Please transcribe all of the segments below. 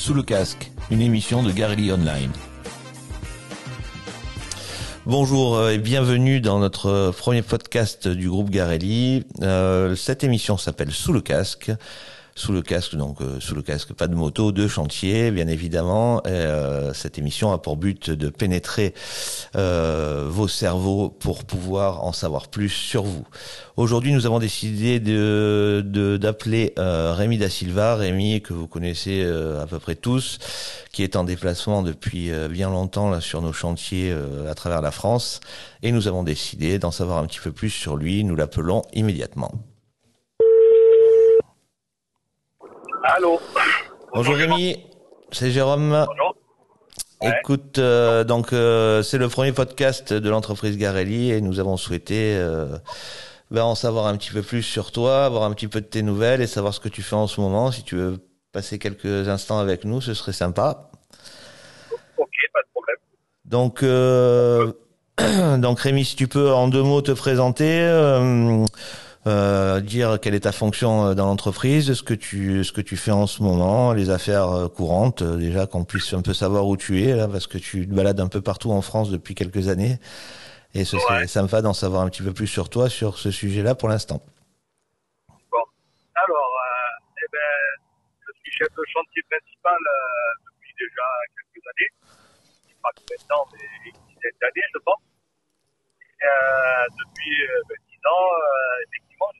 Sous le casque, une émission de Garelli Online. Bonjour euh, et bienvenue dans notre premier podcast du groupe Garelli. Euh, cette émission s'appelle Sous le casque sous le casque, donc euh, sous le casque, pas de moto, de chantier, bien évidemment. Euh, cette émission a pour but de pénétrer euh, vos cerveaux pour pouvoir en savoir plus sur vous. Aujourd'hui, nous avons décidé de d'appeler Rémi da Silva, Rémi que vous connaissez à peu près tous, qui est en déplacement depuis bien longtemps sur nos chantiers à travers la France, et nous avons décidé d'en savoir un petit peu plus sur lui. Nous l'appelons immédiatement. Allô Bonjour Rémi, c'est Jérôme. Bonjour. Écoute, euh, donc euh, c'est le premier podcast de l'entreprise Garelli et nous avons souhaité euh, ben, en savoir un petit peu plus sur toi, avoir un petit peu de tes nouvelles et savoir ce que tu fais en ce moment. Si tu veux passer quelques instants avec nous, ce serait sympa. Ok, pas de problème. Donc, donc Rémi, si tu peux en deux mots te présenter euh, dire quelle est ta fonction euh, dans l'entreprise, ce que tu ce que tu fais en ce moment, les affaires euh, courantes, déjà qu'on puisse un peu savoir où tu es là, parce que tu te balades un peu partout en France depuis quelques années, et ce serait sympa d'en savoir un petit peu plus sur toi sur ce sujet-là pour l'instant. Bon, alors, eh ben, je suis chef de chantier principal depuis déjà quelques années, pas temps, mais une dizaine d'années, je pense. depuis ben, dix ans,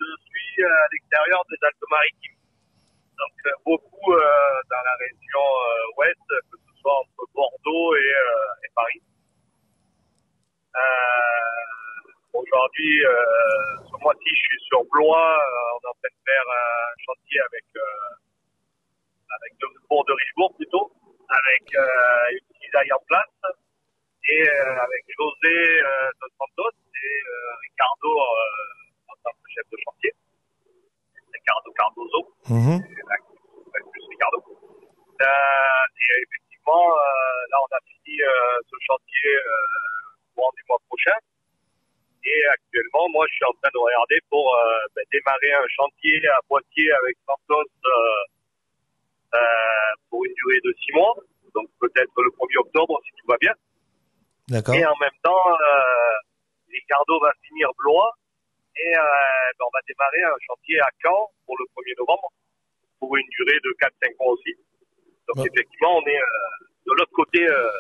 je suis à l'extérieur des Alpes-Maritimes. Donc euh, beaucoup euh, dans la région euh, ouest, que ce soit entre Bordeaux et, Paris. Aujourd'hui, ce mois-ci, je suis sur Blois. on est en train de faire un chantier avec avec de, de Richebourg plutôt, avec une cisaille en place et avec José de Santos et Ricardo chef de chantier, Ricardo Cardozo, mmh. Ricardo. Euh, et effectivement, euh, là, on a fini euh, ce chantier courant du mois prochain. Et actuellement, moi, je suis en train de regarder pour ben, démarrer un chantier à Poitiers avec Santos pour une durée de six mois. Donc peut-être le 1er octobre si tout va bien. D'accord. Et en même temps, Ricardo va finir Blois et euh, ben, on va démarrer un chantier à Caen pour le 1er novembre, pour une durée de 4-5 mois aussi. Donc effectivement, on est euh, de l'autre côté, euh,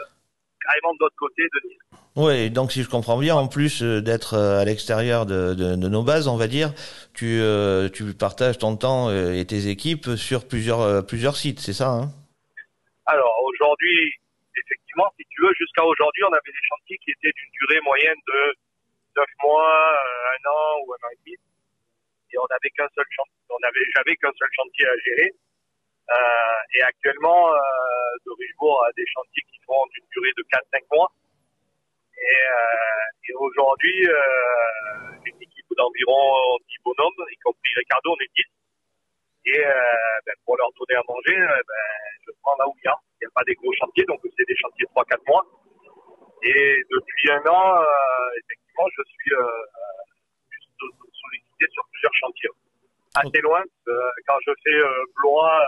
carrément de l'autre côté de Nice. Oui, donc si je comprends bien, en plus d'être à l'extérieur de, de, de, nos bases, on va dire, tu, tu partages ton temps et tes équipes sur plusieurs, plusieurs sites, c'est ça hein? Alors aujourd'hui, effectivement, si tu veux, jusqu'à aujourd'hui, on avait des chantiers qui étaient d'une durée moyenne de 9 mois, euh, un an ou un an et demi. Et on n'avait qu'un seul chantier, on avait, j'avais qu'un seul chantier à gérer. Euh, et actuellement, euh, de Richebourg a des chantiers qui font d'une durée de 4-5 mois. Et, euh, et aujourd'hui, euh, une équipe d'environ 10 bonhommes, y compris Ricardo, on est 10. Et euh, ben, pour leur donner à manger, ben, je prends là où il y a. Il n'y a pas des gros chantiers, donc c'est des chantiers de 3-4 mois. Et depuis un an, effectivement, je suis euh, euh, sollicité sur plusieurs chantiers. Assez loin, euh, quand je fais Blois,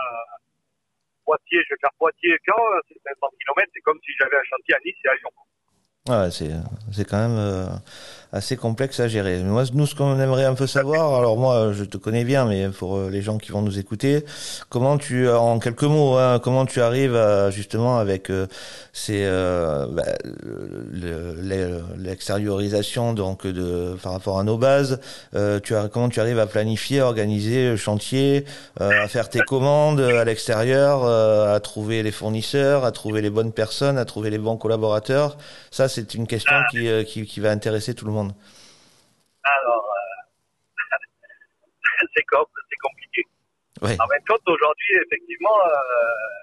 Poitiers, je vais faire Poitiers quand c'est 500 km, c'est comme si j'avais un chantier à Nice et à Lyon. Ouais, c'est c'est quand même assez complexe à gérer. Moi, nous, ce qu'on aimerait un peu savoir, alors moi, je te connais bien, mais pour euh, les gens qui vont nous écouter, comment tu, en quelques mots, hein, comment tu arrives à, justement avec euh, ces euh, bah, l'extériorisation donc de par rapport à nos bases, tu as comment tu arrives à planifier, à organiser le chantier, à faire tes commandes à l'extérieur, à trouver les fournisseurs, à trouver les bonnes personnes, à trouver les bons collaborateurs? Ça, c'est une question qui, qui, qui va intéresser tout le monde. Alors, euh, c'est compliqué. En fin de compte, aujourd'hui, effectivement, euh,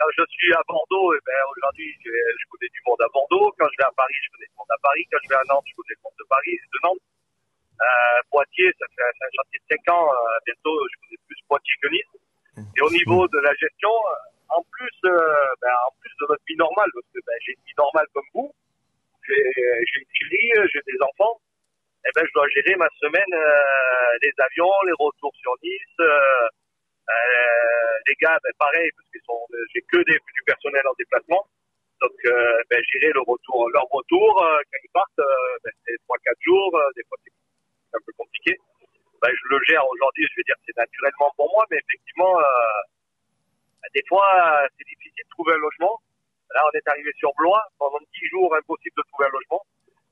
quand je suis à Bordeaux, eh ben, aujourd'hui, je, connais du monde à Bordeaux. Quand je vais à Paris, je connais du monde à Paris. Quand je vais à Nantes, je connais du monde de Paris, de Nantes. Euh, Poitiers, ça fait un chantier de 5 ans. bientôt, je connais plus Poitiers que Nice. Mmh. Et au niveau de la gestion, en plus, ben, en plus de votre vie normale, parce que ben, j'ai une vie normale comme vous, j'ai une fille, j'ai des enfants, eh ben je dois gérer ma semaine, euh, les avions, les retours sur Nice, euh, euh, les gars, ben, pareil, parce que j'ai que du personnel en déplacement. Donc, euh, ben, gérer le retour, leur retour, euh, quand ils partent, euh, ben, c'est 3-4 jours, euh, des fois c'est un peu compliqué. Ben, je le gère aujourd'hui, je veux dire, c'est naturellement pour moi, mais effectivement, ben, des fois, c'est difficile de trouver un logement. Là, on est arrivé sur Blois, pendant 10 jours, impossible de trouver un logement.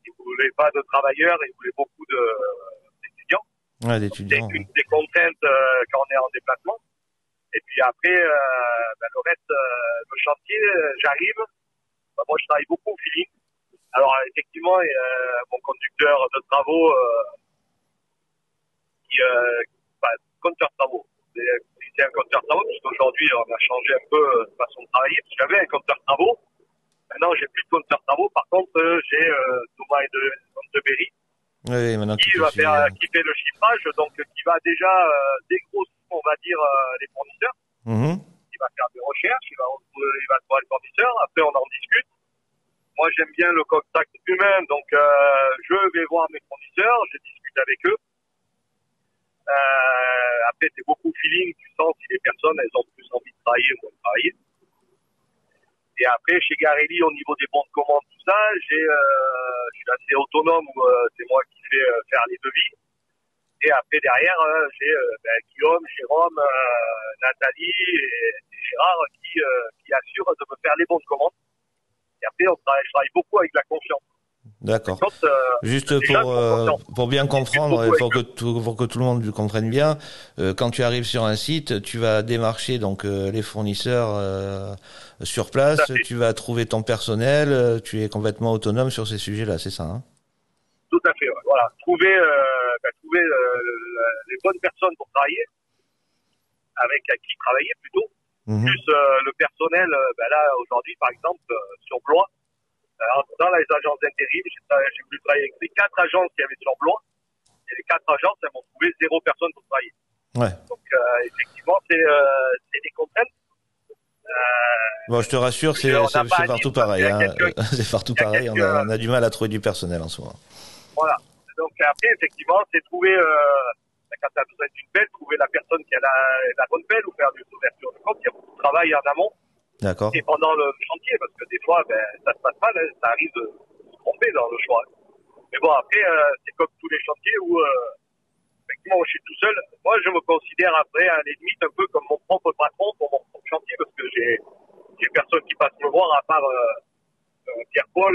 Ils voulaient pas de travailleurs, ils voulaient beaucoup de, d'étudiants. Ouais, d'étudiants. C'est une des contraintes quand on est en déplacement. Et puis après, ben, le reste, le chantier, j'arrive, bah, moi, je travaille beaucoup au feeling. Alors, effectivement, euh, mon conducteur de travaux, euh, qui, euh, bah, compteur de travaux. C'est un compteur travaux, puisqu'aujourd'hui, on a changé un peu de façon de travailler. Parce que j'avais un compteur travaux. Maintenant, j'ai plus de compteur travaux. Par contre, j'ai euh, Thomas et de, de Berry. Oui, maintenant qui, va faire, euh, qui fait le chiffrage, donc qui va déjà euh, dégrossir, on va dire, euh, les fournisseurs. Mhm. Il va faire des recherches, il va, il va trouver le fournisseur, après on en discute. Moi j'aime bien le contact humain, donc euh, je vais voir mes fournisseurs, je discute avec eux. Euh, après c'est beaucoup feeling, tu sens si les personnes elles ont plus envie de travailler ou moins de travailler. Et après, chez Garelli, au niveau des bons de commande, tout ça, j'ai, euh, je suis assez autonome euh, c'est moi qui fais faire les devis. Et après, derrière, j'ai ben, Guillaume, Jérôme, Nathalie et, Gérard qui, qui assurent de me faire les bons de commande. Et après, on je travaille beaucoup avec la confiance. D'accord. Euh, Juste pour, euh, pour bien comprendre, et pour que, tout, pour que tout le monde comprenne bien, euh, quand tu arrives sur un site, tu vas démarcher donc les fournisseurs sur place, tu vas trouver ton personnel, tu es complètement autonome sur ces sujets-là, c'est ça hein? Tout à fait, ouais. voilà. Trouver, ben, trouver le- les bonnes personnes pour travailler, avec à qui travailler plutôt. Mhm. Plus le personnel, ben là aujourd'hui par exemple sur Blois, dans les agences d'intérim, j'ai voulu travailler avec les quatre agences qu'il y avait sur Blois. Et les quatre agences, elles m'ont trouvé zéro personne pour travailler. Ouais. Donc euh, effectivement, c'est euh, c'est des contraintes. Euh, Bon, je te rassure, c'est n'a c'est- partout pareil. Hein. C'est partout pareil. On a, quelques- on a du mal à trouver du personnel en soi. Voilà. Donc après, effectivement, c'est trouver, euh, quand tu as besoin d'une pelle, trouver la personne qui a la, la bonne pelle ou faire des ouvertures de compte. Il y a beaucoup de travail en amont D'accord. et pendant le chantier, parce que des fois, ben, ça se passe mal, hein, ça arrive de se tromper dans le choix. Mais bon, après, euh, c'est comme tous les chantiers où, euh, effectivement, je suis tout seul. Moi, je me considère après, la limite, un peu comme mon propre patron pour mon propre chantier, parce que j'ai, j'ai personne qui passe me voir à part euh, Pierre-Paul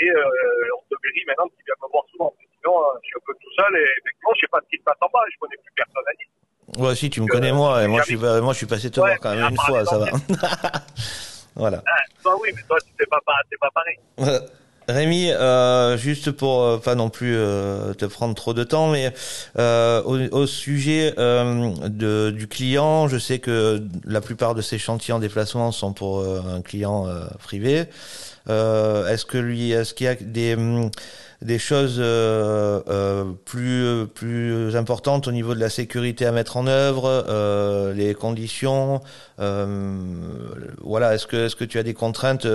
et euh, maintenant qui vient me voir souvent. Sinon, euh, je suis un peu tout seul et effectivement, je sais pas ce qui se passe en bas, je connais plus personne à dire. Ouais, si tu me connais moi, et moi je suis, moi je passé te Ouais, voir quand même une part fois, ça va. voilà. Ah, toi, oui, mais toi, c'est pas, pas, pareil. Euh, Rémi, euh, juste pour euh, pas non plus euh, te prendre trop de temps, mais euh, au, au sujet euh, de, du client, je sais que la plupart de ces chantiers en déplacement sont pour euh, un client euh, privé. Euh, est-ce que lui, est-ce qu'il y a des hum, des choses euh, euh, plus plus importantes au niveau de la sécurité à mettre en œuvre, les conditions, voilà. Est-ce que est-ce que tu as des contraintes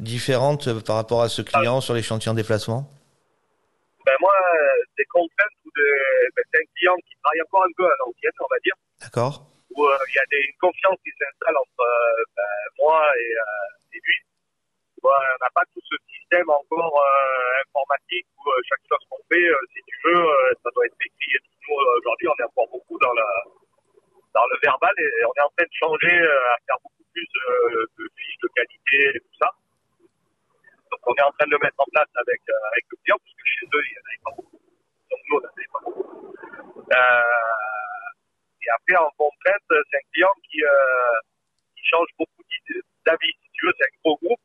différentes par rapport à ce client sur les chantiers en déplacement? Ben, moi, des contraintes ou ben, c'est un client qui travaille encore un peu à l'ancienne, on va dire, D'accord. où euh, il y a des, une confiance qui s'installe entre euh, ben, moi et, euh, et lui. On n'a pas tout ce système encore euh, informatique où euh, chaque chose qu'on fait, euh, si tu veux, euh, ça doit être écrit aujourd'hui, on est encore beaucoup dans le, verbal et on est en train de changer à faire beaucoup plus de fiches de qualité et tout ça. Donc on est en train de le mettre en place avec, avec le client, parce que chez eux, il n'y en avait pas beaucoup. Donc nous, on n'en avait pas beaucoup. Et après, en contrainte, c'est un client qui change beaucoup d'idées- d'avis. Si tu veux, c'est un gros groupe.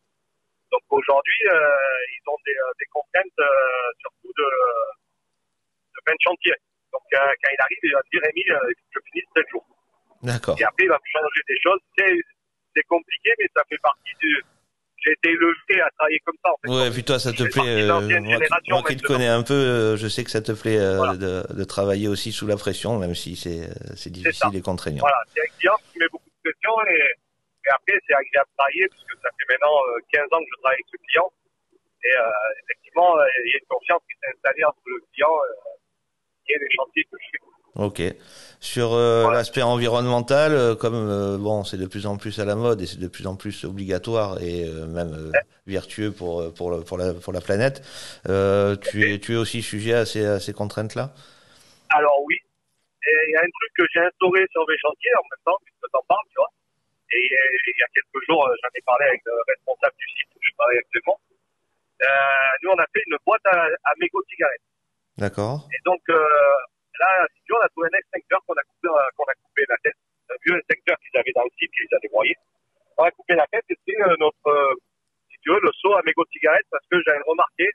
Donc aujourd'hui, euh, ils ont des, euh, des contraintes euh, surtout de, de fin de chantier. Donc euh, quand il arrive, il va me dire, Rémi, euh, il faut que je finisse 7 jours. D'accord. Et après, il va me changer des choses. C'est, compliqué, mais ça fait partie du... J'ai été élevé à travailler comme ça, en fait. Ouais, puis toi, ça te plaît. euh, moi, qui- génération moi qui te connais un peu, euh, je sais que ça te plaît euh, Voilà. de, de travailler aussi sous la pression, même si c'est euh, difficile et contraignant. Voilà, c'est un client qui met beaucoup de pression et, et après, c'est agréable de travailler parce que ça fait maintenant euh, 15 ans que je travaille avec ce client. Et euh, effectivement, euh, il y a une confiance qui s'est installée entre le client euh, et les chantiers que je fais. Ok. Sur euh, l'aspect environnemental, euh, comme euh, bon, c'est de plus en plus à la mode et c'est de plus en plus obligatoire et même vertueux pour pour pour la pour la planète, tu es tu es aussi sujet à ces à ces contraintes là. Alors oui, il y a un truc que j'ai instauré sur mes chantiers en même temps, puisque t'en parles, tu vois. Et il y a quelques jours, j'en ai parlé avec le responsable du site où je travaille actuellement. nous, on a fait une boîte à, à mégots de cigarettes. D'accord. Et donc, là, si tu veux, on a trouvé un extincteur qu'on a coupé, euh, qu'on a coupé la tête. Un vieux extincteur qu'ils avaient dans le site, qu'ils avaient broyé. On a coupé la tête et c'est euh, notre, euh, si tu veux, le saut à mégots de cigarettes parce que j'avais remarqué,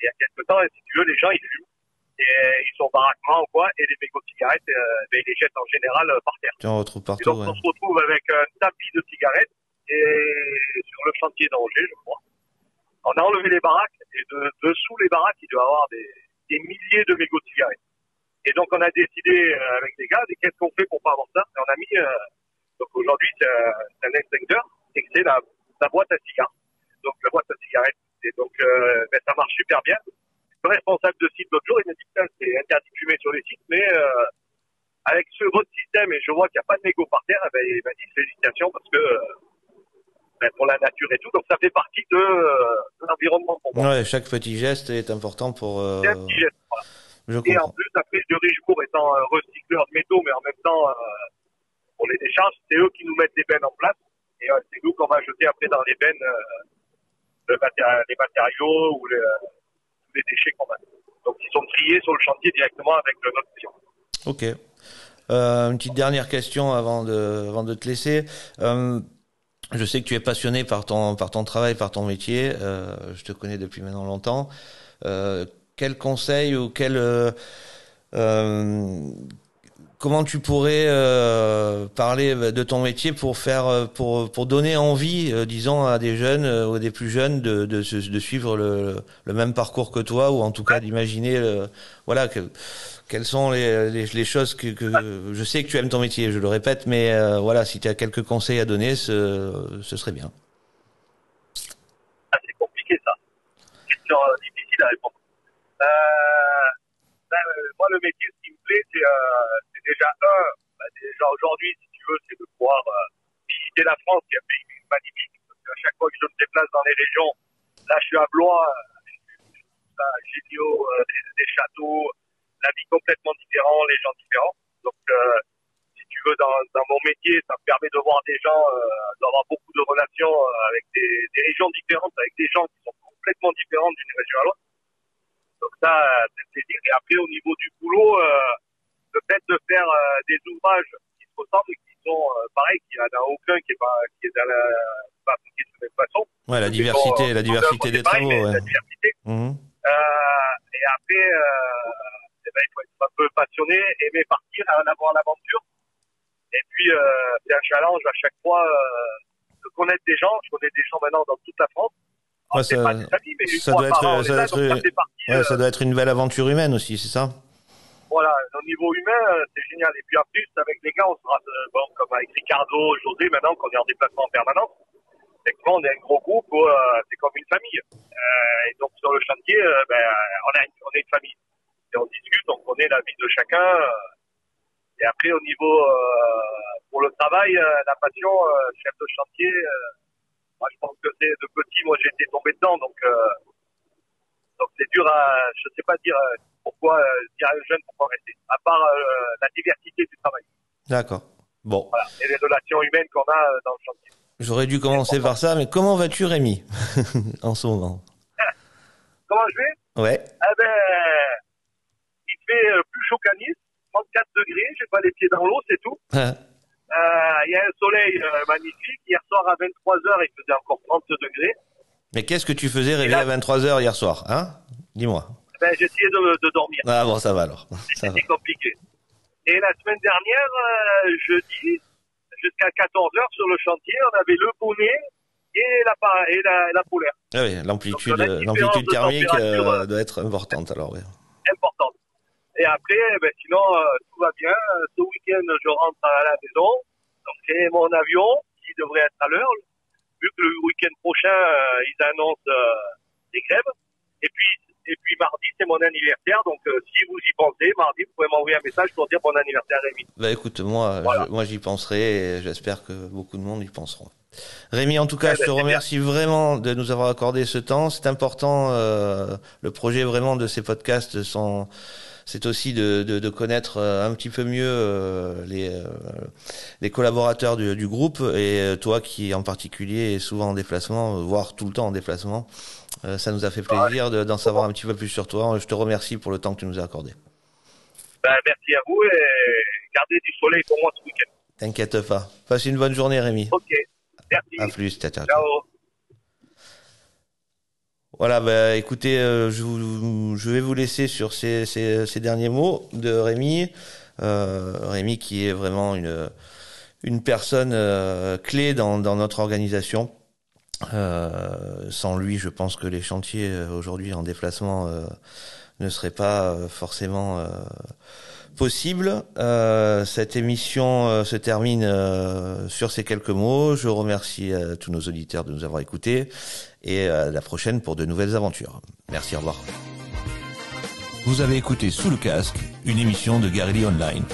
il y a quelques temps, si tu veux, les gens, ils fument. Et ils sont baraquement ou quoi, et les mégots de cigarettes, ben, ils les jettent en général par terre. Tu en retrouves partout, et donc, on se retrouve avec un tapis de cigarettes et sur le chantier d'Angers, je crois. On a enlevé les baraques et de, dessous les baraques, il doit y avoir des, des milliers de mégots de cigarettes. Et donc, on a décidé euh, avec les gars, qu'est-ce qu'on fait pour pas avoir ça? Et on a mis, euh, donc aujourd'hui, c'est un extincteur et c'est la, la, boîte à cigares. Donc, la boîte à cigarettes. Et donc, euh, ben, ça marche super bien. Le responsable de site l'autre jour, il m'a dit, putain, c'est interdit de fumer sur les sites, mais euh, avec ce votre système, et je vois qu'il n'y a pas de mégots par terre, eh ben, il m'a dit, félicitations, parce que ben, pour la nature et tout, donc ça fait partie de, de l'environnement pour moi. Ouais, chaque petit geste est important pour... Euh... C'est un petit geste, voilà et en plus, après, de Richebourg étant recycleur de métaux, mais en même temps, euh, pour les décharges, c'est eux qui nous mettent des bennes en place. Et euh, c'est nous qu'on va jeter après dans les bennes euh, les matériaux ou les, tous les déchets qu'on a. Donc, ils sont triés sur le chantier directement avec notre client. Ok. Euh, une petite dernière question avant de, avant de te laisser. Euh, je sais que tu es passionné par ton, par ton travail, par ton métier. Euh, je te connais depuis maintenant longtemps. Quel conseil ou quel comment tu pourrais euh, parler de ton métier pour faire pour pour donner envie disons à des jeunes ou à des plus jeunes de de, de suivre le, le, même parcours que toi ou en tout cas d'imaginer voilà que, quelles sont les, les, les, choses que, que je sais que tu aimes ton métier je le répète mais voilà si tu as quelques conseils à donner ce, ce serait bien. Ah, c'est compliqué ça. Question difficile à répondre. Euh, ben, moi, le métier, ce qui me plaît, c'est euh, déjà un, ben, déjà aujourd'hui, si tu veux, c'est de pouvoir euh, visiter la France, qui est un pays magnifique. Parce qu'à chaque fois que je me déplace dans les régions, là, je suis à Blois, j'ai géniaux, des, des, châteaux, la vie complètement différente, les gens différents. Donc, si tu veux, dans, dans, mon métier, ça me permet de voir des gens, d'avoir beaucoup de relations avec des, des régions différentes, avec des gens qui sont complètement différents d'une région à l'autre. Donc ça, c'est plaisir. Et après, au niveau du boulot, euh, le fait de faire euh, des ouvrages qui se ressemblent et qui sont euh, pareils, qu'il n'y en a aucun qui est pas qui est la pas de la même façon. Ouais, la diversité, la diversité des travaux. La diversité. Et après, euh, eh ben, il faut être un peu passionné, aimer partir, avoir l'aventure. Et puis, c'est un challenge à chaque fois de connaître des gens. Je connais des gens maintenant dans toute la France. Ouais, ça, ça, doit être, ça, doit être, ouais, ça doit être une belle aventure humaine aussi, c'est ça? Voilà, au niveau humain, c'est génial. Et puis en plus, avec les gars, on sera, bon, comme avec Ricardo, José, maintenant qu'on est en déplacement en permanence, effectivement, on est un gros groupe, euh, c'est comme une famille. Euh, et donc sur le chantier, euh, ben, on, a on est une famille. Et on discute, on connaît la vie de chacun. et après, au niveau, pour le travail, la passion, chef de chantier, moi, je pense que c'est de petit, moi, j'ai été tombé dedans, donc euh, donc c'est dur à, je sais pas dire euh, pourquoi euh, dire à un jeune pourquoi rester, à part euh, la diversité du travail. D'accord. Bon. Voilà. Et les relations humaines qu'on a dans le chantier. J'aurais dû commencer par ça, mais comment vas-tu, Rémi, en ce moment Comment je vais? Ouais. Eh ben, il fait plus chaud qu'à Nice, 34 degrés, j'ai pas les pieds dans l'eau, c'est tout. Euh, il y a un soleil magnifique. Hier soir à 23h, il faisait encore 30 degrés. Mais qu'est-ce que tu faisais réveillé à 23h hier soir, hein? Dis-moi. Ben, j'essayais de, de, dormir. Ah bon, ça va alors. C'était compliqué. Et la semaine dernière, euh, jeudi, jusqu'à 14h sur le chantier, on avait le bonnet et la, et la, la polaire. Ah oui, l'amplitude, thermique euh, doit être importante alors. Oui. Importante. Et après, ben, sinon, euh, tout va bien. Ce week-end, je rentre à la maison. Donc, c'est mon avion qui devrait être à l'heure. Vu que le week-end prochain, euh, ils annoncent euh, des grèves. Et puis, Et puis mardi, c'est mon anniversaire. Donc euh, si vous y pensez, mardi, vous pouvez m'envoyer un message pour dire bon anniversaire Rémi. Bah écoute, moi, Voilà. je- moi j'y penserai et j'espère que beaucoup de monde y penseront. Rémi, en tout cas, Eh je ben, te remercie vraiment de nous avoir accordé ce temps. C'est important. le projet vraiment de ces podcasts sont, c'est aussi de, de, de connaître euh, un petit peu mieux euh, les, euh, les collaborateurs du, du groupe et toi qui en particulier est souvent en déplacement, voire tout le temps en déplacement. Ça nous a fait plaisir de- d'en savoir un petit peu plus sur toi. Je te remercie pour le temps que tu nous as accordé. Ben, merci à vous et gardez du soleil pour moi ce week-end. T'inquiète pas. Passe une bonne journée, Rémi. Ok, merci. À plus. Ciao, ciao. Ciao. Voilà, bah, écoutez, euh, je, vais vous laisser sur ces, derniers mots de Rémi. Euh, Rémi qui est vraiment une, personne euh, clé dans, notre organisation. Sans lui, je pense que les chantiers aujourd'hui en déplacement ne seraient pas euh, forcément euh, possibles. Euh, cette émission se termine sur ces quelques mots. Je remercie tous nos auditeurs de nous avoir écoutés et à la prochaine pour de nouvelles aventures. Merci, au revoir. Vous avez écouté Sous le casque, une émission de Garelli Online.